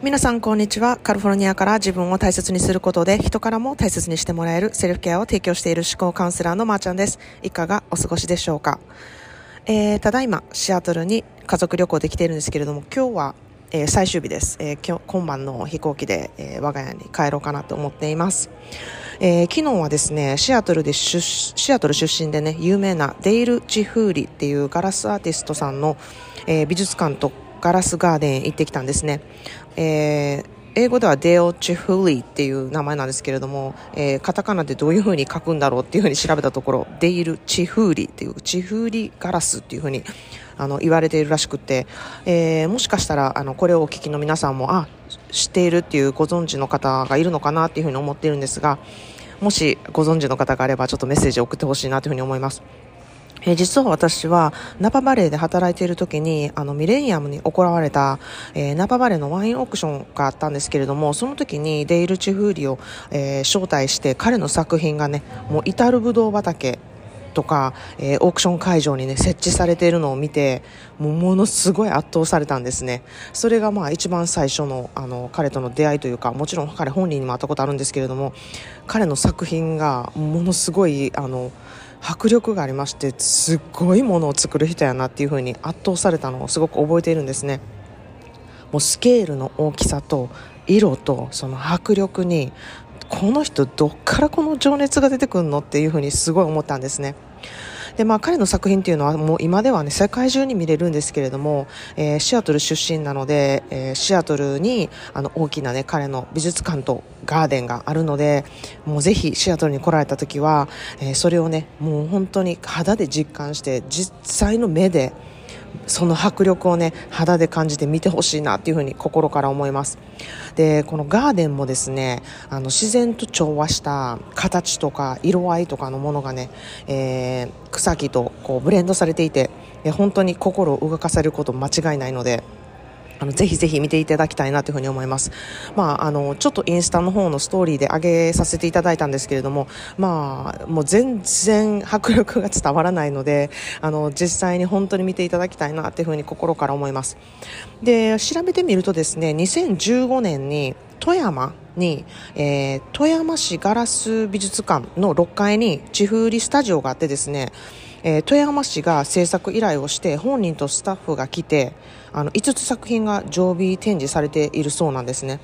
皆さんこんにちは。カリフォルニアから自分を大切にすることで人からも大切にしてもらえるセルフケアを提供している思考カウンセラーのまーちゃんです。いかがお過ごしでしょうか、えー、ただいまシアトルに家族旅行で来ているんですけれども今日は、えー、最終日です、えー、今日今晩の飛行機で、えー、我が家に帰ろうかなと思っています。えー、昨日はですねシアトルでシアトル出身でね有名なデイル・チフーリっていうガラスアーティストさんの、えー、美術館とガラスガーデン行ってきたんですね。えー英語ではデオ・チフリーっていう名前なんですけれども、えー、カタカナでどういう風に書くんだろうっていう風に調べたところ、デイル・チフーリっていう、チフーリガラスっていう風にあの言われているらしくて、えー、もしかしたらあのこれをお聞きの皆さんも、あ、知っているっていうご存知の方がいるのかなっていう風に思っているんですが、もしご存知の方があればちょっとメッセージを送ってほしいなという風に思います。え、実は私はナパバレーで働いている時にあのミレニアムに行われた、えー、ナパバレーのワインオークションがあったんですけれどもその時にデイル・チフーリを、えー、招待して彼の作品がねもう至るぶどう畑とか、えー、オークション会場にね設置されているのを見てもうものすごい圧倒されたんですね。それがまあ一番最初のあの彼との出会いというかもちろん彼本人にも会ったことあるんですけれども彼の作品がものすごいあの迫力がありましてすっごいものを作る人やなっていう風に圧倒されたのをすごく覚えているんですね。もうスケールの大きさと色とその迫力にこの人どっからこの情熱が出てくるのっていう風にすごい思ったんですね。で、まあ、彼の作品っていうのはもう今ではね世界中に見れるんですけれども、えー、シアトル出身なので、えー、シアトルにあの大きなね彼の美術館とガーデンがあるのでもうぜひシアトルに来られた時は、えー、それをねもう本当に肌で実感して実際の目でその迫力をね肌で感じて見てほしいなっていうふうに心から思います。でこのガーデンもですねあの自然と調和した形とか色合いとかのものがね、えー、草木とこうブレンドされていて本当に心を動かされること間違いないのであのぜひぜひ見ていただきたいなというふうに思います。まあ、あの、ちょっとインスタの方のストーリーで上げさせていただいたんですけれども、まあ、もう全然迫力が伝わらないので、あの、実際に本当に見ていただきたいなというふうに心から思います。で、調べてみるとですね、2015年に富山に、えー、富山市ガラス美術館の6階に地風リスタジオがあってですね、えー、富山市が制作依頼をして本人とスタッフが来てあの5つ作品が常備展示されているそうなんですね。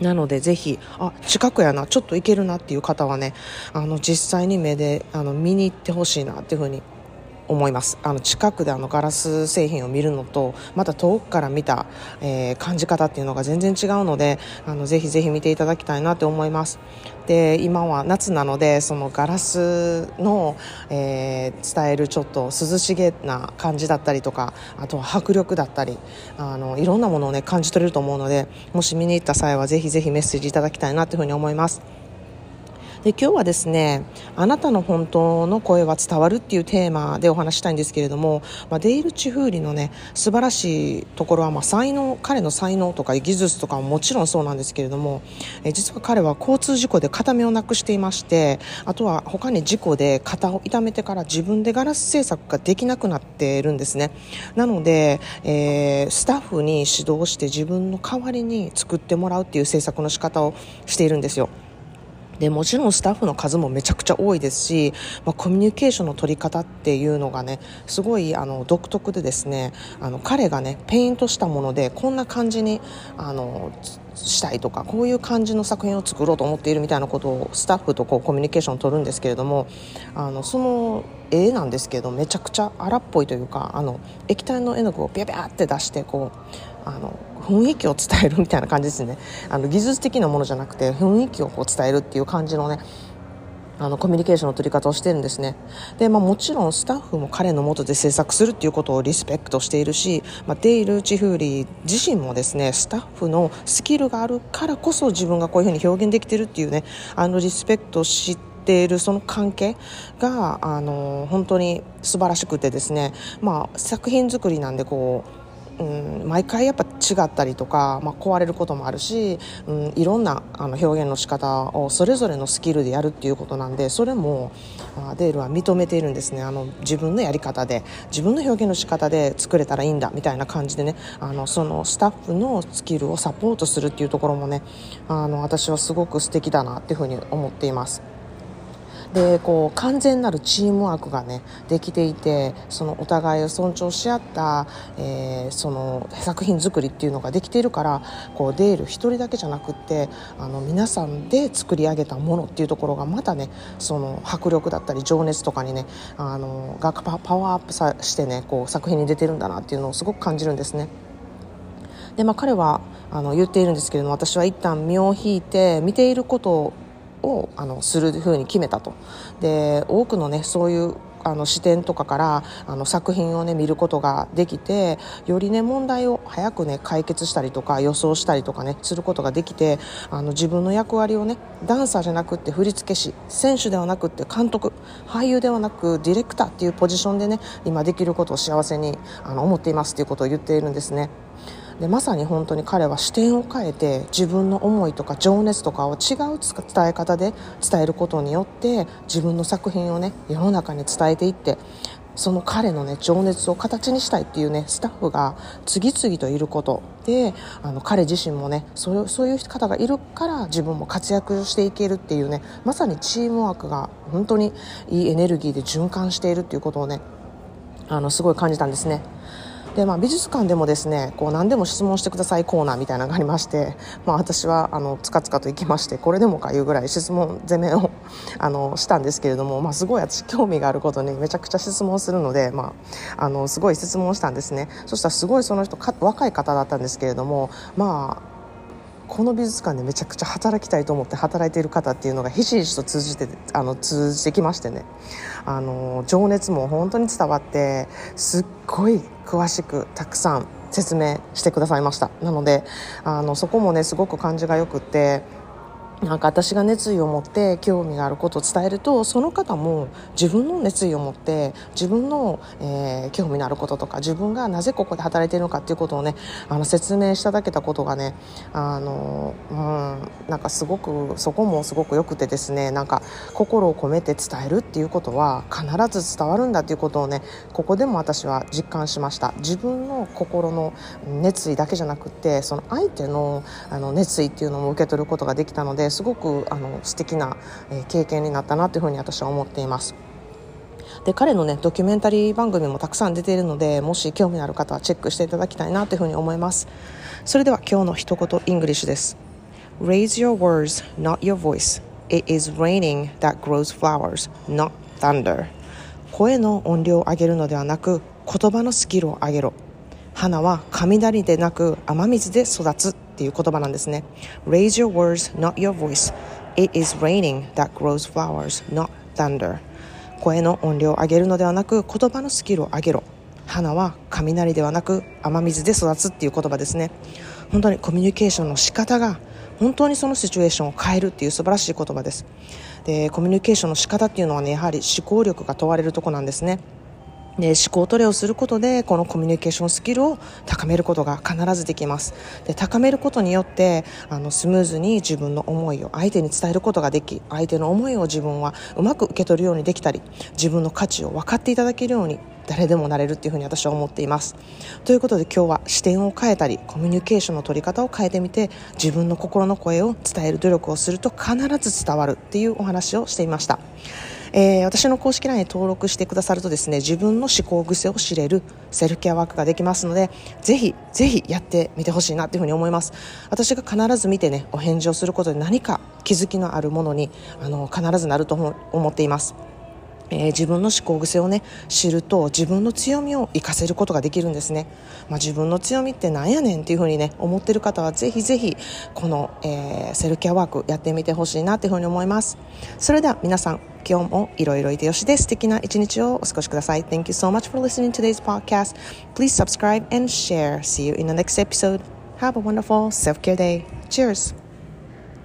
なのでぜひあ近くやなちょっと行けるなっていう方はねあの実際に目であの見に行ってほしいなっていうふうに思います。あの近くであのガラス製品を見るのとまた遠くから見た、えー、感じ方っていうのが全然違うのであのぜひぜひ見ていただきたいなと思います。で今は夏なのでそのガラスの、えー、伝えるちょっと涼しげな感じだったりとかあとは迫力だったりあのいろんなものをね感じ取れると思うのでもし見に行った際はぜひぜひメッセージいただきたいなというふうに思います。で今日はですねあなたの本当の声は伝わるっていうテーマでお話したいんですけれども、まあ、デイル・チフーリのね素晴らしいところは、まあ、才能彼の才能とか技術とかももちろんそうなんですけれどもえ実は彼は交通事故で片目をなくしていましてあとは他に事故で肩を痛めてから自分でガラス製作ができなくなっているんですね。なので、えー、スタッフに指導して自分の代わりに作ってもらうっていう制作の仕方をしているんですよ。でもちろんスタッフの数もめちゃくちゃ多いですし、まあ、コミュニケーションの取り方っていうのがねすごいあの独特でですねあの彼がねペイントしたものでこんな感じにあのしたいとかこういう感じの作品を作ろうと思っているみたいなことをスタッフとこうコミュニケーションを取るんですけれどもあのその絵なんですけどめちゃくちゃ荒っぽいというかあの液体の絵の具をビャビャって出してこうあの雰囲気を伝えるみたいな感じですね。あの技術的なものじゃなくて雰囲気をこう伝えるっていう感じのねあのコミュニケーションの取り方をしてるんですね。で、まあ、もちろんスタッフも彼のもとで制作するっていうことをリスペクトしているし、まあ、デイル・チフーリー自身もですねスタッフのスキルがあるからこそ自分がこういうふうに表現できてるっていうねあのリスペクトしているその関係があの本当に素晴らしくてですね、まあ、作品作りなんでこううん、毎回やっぱ違ったりとか、まあ、壊れることもあるし、うん、いろんなあの表現の仕方をそれぞれのスキルでやるっていうことなんでそれもデールは認めているんですねあの自分のやり方で自分の表現の仕方で作れたらいいんだみたいな感じでねあのそのスタッフのスキルをサポートするっていうところもねあの私はすごく素敵だなっていうふうに思っています。でこう完全なるチームワークがねできていてそのお互いを尊重し合った、えー、その作品作りっていうのができているからこうデール一人だけじゃなくってあの皆さんで作り上げたものっていうところがまたねその迫力だったり情熱とかにねあのがパワーアップさしてねこう作品に出てるんだなっていうのをすごく感じるんですね。でまあ、彼はあの言っているんですけれども私は一旦身を引いて見ていることをあのするふうに決めたとで多くのねそういうあの視点とかからあの作品をね見ることができてよりね問題を早くね解決したりとか予想したりとかねすることができてあの自分の役割をねダンサーじゃなくて振付師選手ではなくて監督俳優ではなくディレクターっていうポジションでね今できることを幸せにあの思っていますっていうことを言っているんですね。でまさに本当に彼は視点を変えて自分の思いとか情熱とかを違う伝え方で伝えることによって自分の作品をね世の中に伝えていってその彼のね情熱を形にしたいっていうねスタッフが次々といることであの彼自身もねそうそういう方がいるから自分も活躍していけるっていうねまさにチームワークが本当にいいエネルギーで循環しているっていうことをねあのすごい感じたんですね。で、まあ、美術館でもですねこう何でも質問してくださいコーナーみたいなのがありまして、まあ、私はあのつかつかと行きましてこれでもかいうぐらい質問攻めを あのしたんですけれども、まあ、すごい私興味があることにめちゃくちゃ質問するので、まあ、あのすごい質問したんですね。そしたらすごいその人若い方だったんですけれどもまあこの美術館でめちゃくちゃ働きたいと思って働いている方っていうのがひしひしと通じてあの通じてきましてね。あの情熱も本当に伝わってすっごい詳しくたくさん説明してくださいました。なのであのそこもねすごく感じがよくってなんか私が熱意を持って興味があることを伝えるとその方も自分の熱意を持って自分の、えー、興味のあることとか自分がなぜここで働いているのかっていうことをねあの説明しただけたことがねあの、うん、なんかすごくそこもすごくよくてですねなんか心を込めて伝えるっていうことは必ず伝わるんだっていうことをねここでも私は実感しました。自分の心の熱意だけじゃなくてその相手のあの熱意っていうのも受け取ることができたのですごくあの素敵な、え経験になったなというふうに私は思っています。で彼のねドキュメンタリー番組もたくさん出ているのでもし興味のある方はチェックしていただきたいなというふうに思います。それでは今日の一言 English です。Raise your words, not your voice. It is raining that grows flowers, not thunder. 声の音量を上げるのではなく言葉のスキルを上げろ。花は雷でなく雨水で育つ。っていう言葉なんですね。Raise your words, not your voice. It is raining that grows flowers, not thunder. 声の音量を上げるのではなく言葉のスキルを上げろ。花は雷ではなく雨水で育つっていう言葉ですね。本当にコミュニケーションの仕方が本当にそのシチュエーションを変えるっていう素晴らしい言葉です。でコミュニケーションの仕方っていうのはねやはり思考力が問われるとこなんですね。で思考トレをすることでこのコミュニケーションスキルを高めることが必ずできます。で高めることによってあのスムーズに自分の思いを相手に伝えることができ相手の思いを自分はうまく受け取るようにできたり自分の価値を分かっていただけるように誰でもなれるっていうふうに私は思っています。ということで今日は視点を変えたりコミュニケーションの取り方を変えてみて自分の心の声を伝える努力をすると必ず伝わるっていうお話をしていました。えー、私の公式 LINE に登録してくださるとですね自分の思考癖を知れるセルフケアワークができますのでぜひぜひやってみてほしいなというふうに思います。私が必ず見てねお返事をすることで何か気づきのあるものにあの必ずなると思っています。えー、自分の思考癖をね知ると自分の強みを活かせることができるんですね、まあ、自分の強みってなんやねんっていうふうにね思っている方はぜひぜひこの、えー、セルケアワークやってみてほしいなっていうふうに思います。それでは皆さん今日もいろいろいてよしで素敵な一日をお過ごしください Thank you so much for listening to today's podcast Please subscribe and share See you in the next episode Have a wonderful self-care day Cheers